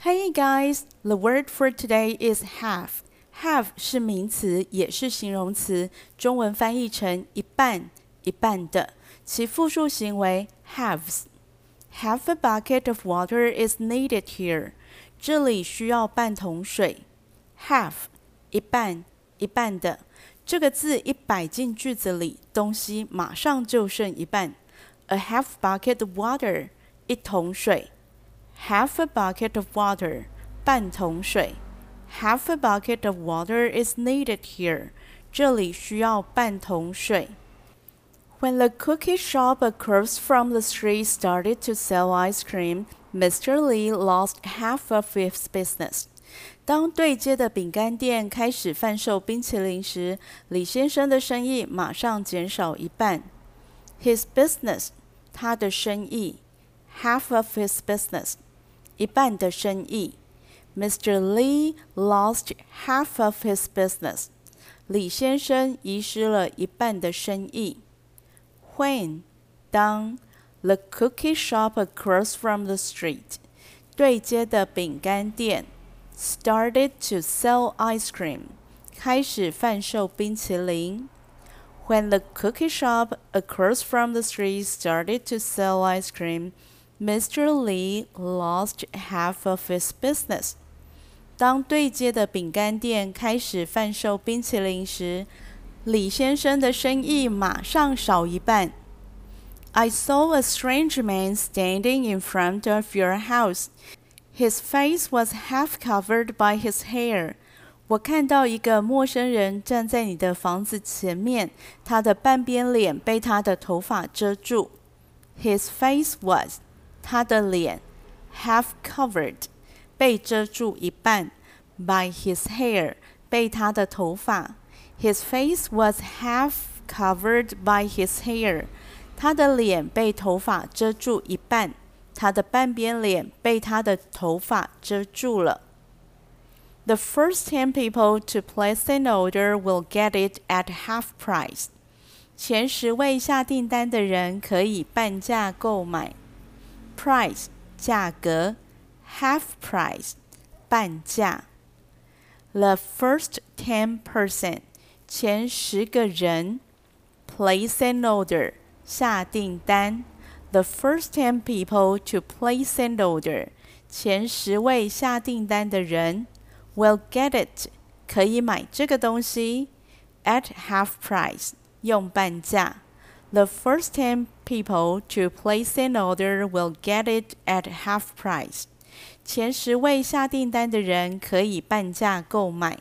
Hey guys, the word for today is have. Have 是名词，也是形容词，中文翻译成一半一半的，其复数形为 halves。Half a bucket of water is needed here. 这里需要半桶水。Half 一半一半的，这个字一摆进句子里，东西马上就剩一半。A half bucket of water 一桶水。 Half a bucket of water 半桶水。Half a bucket of water is needed here. 这里需要半桶水。When the cookie shop across from the street started to sell ice cream, Mr. Lee lost half of his business. 当对街的饼干店开始贩售冰淇淋时，李先生的生意马上减少一半。His business，他的生意 ；half of his business，一半的生意。Mr. Lee lost half of his business. 李先生遗失了一半的生意。When 当 the cookie shop across from the street 对街的饼干店 started to sell ice cream 开始贩售冰淇淋。When the cookie shop across from the street started to sell ice cream, Mr. Lee lost half of his business. 当对街的饼干店开始贩售冰淇淋时，李先生的生意马上少一半。I saw a strange man standing in front of your house. His face was half covered by his hair. 我看到一个陌生人站在你的房子前面，他的半边脸被他的头发遮住。His face was 他的脸 half covered 被遮住一半，by his hair 被他的头发。His face was half covered by his hair。他的脸被头发遮住一半，他的半边脸被他的头发遮住了。The first ten people to place an order will get it at half price。前十位下订单的人可以半价购买。 Price 价格，half price 半价。The first ten person 前十个人，place an order 下订单。The first ten people to place an order 前十位下订单的人 will get it 可以买这个东西 at half price 用半价。 The first ten people to place an order will get it at half price. 前十位下订单的人可以半价购买。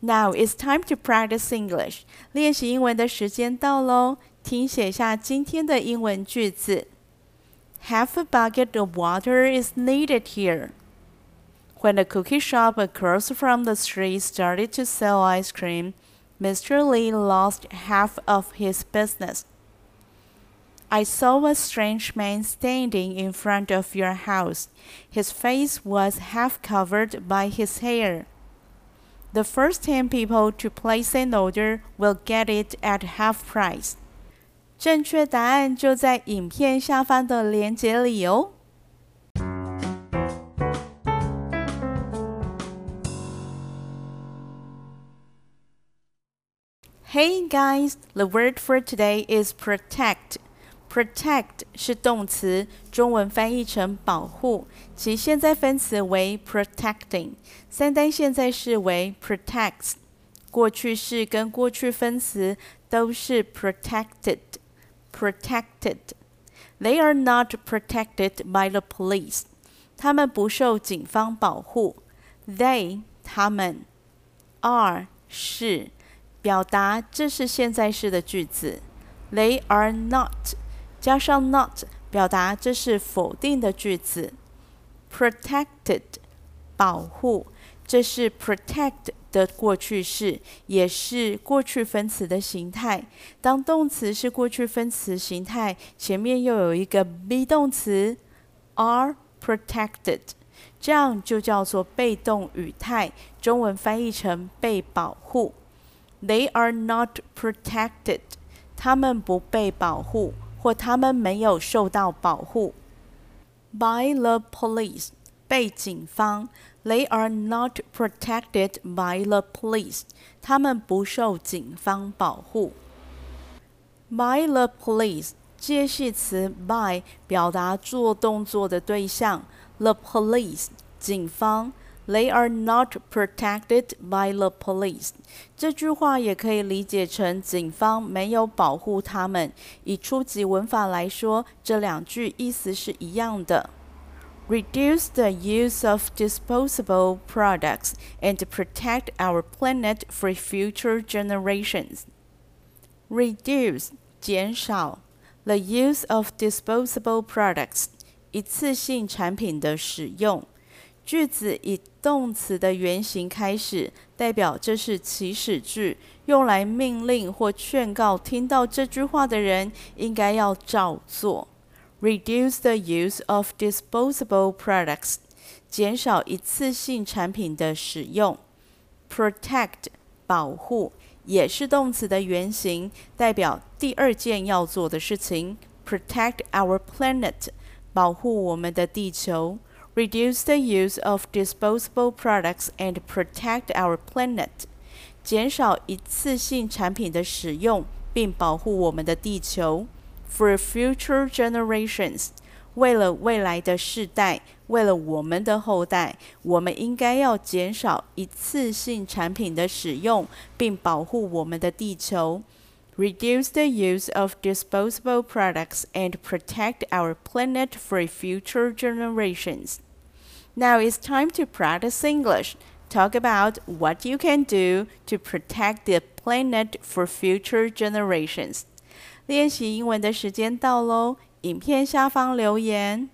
Now it's time to practice English. 练习英文的时间到喽，听写下今天的英文句子。Half a bucket of water is needed here. When the cookie shop across from the street started to sell ice cream, Mr. Lee lost half of his business. I saw a strange man standing in front of your house. His face was half covered by his hair. The first 10 people to place an order will get it at half price. 正确答案就在影片下方的链接里哦。Hey guys, the word for today is protect. Protect 是动词，中文翻译成保护，其现在分词为 protecting，三单现在式为 protects，过去式跟过去分词都是 protected。Protected. They are not protected by the police. 他们不受警方保护。They 他们 are 是表达这是现在式的句子。They are not 加上 not 表达这是否定的句子。Protected 保护，这是 protect 的过去式，也是过去分词的形态。当动词是过去分词形态，前面又有一个 be 动词 are protected，这样就叫做被动语态，中文翻译成被保护。They are not protected，他们不被保护。或他们没有受到保护。By the police，被警方。They are not protected by the police。他们不受警方保护。By the police，介系词 by 表达做动作的对象，the police 警方。They are not protected by the police。这句话也可以理解成警方没有保护他们。以初级文法来说，这两句意思是一样的。Reduce the use of disposable products and protect our planet for future generations. Reduce 减少 the use of disposable products 一次性产品的使用。 句子以动词的原形开始，代表这是祈使句，用来命令或劝告听到这句话的人应该要照做。Reduce the use of disposable products，减少一次性产品的使用。Protect，保护，也是动词的原形，代表第二件要做的事情。Protect our planet，保护我们的地球。reduce the use of disposable products and protect our planet，减少一次性产品的使用，并保护我们的地球。For future generations，为了未来的世代，为了我们的后代，我们应该要减少一次性产品的使用，并保护我们的地球。 reduce the use of disposable products, and protect our planet for future generations. Now it's time to practice English. Talk about what you can do to protect the planet for future generations. 练习英文的时间到喽！影片下方留言，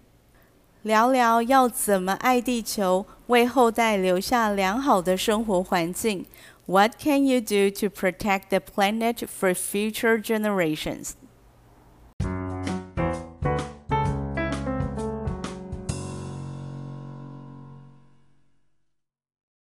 聊聊要怎么爱地球，为后代留下良好的生活环境。 What can you do to protect the planet for future generations?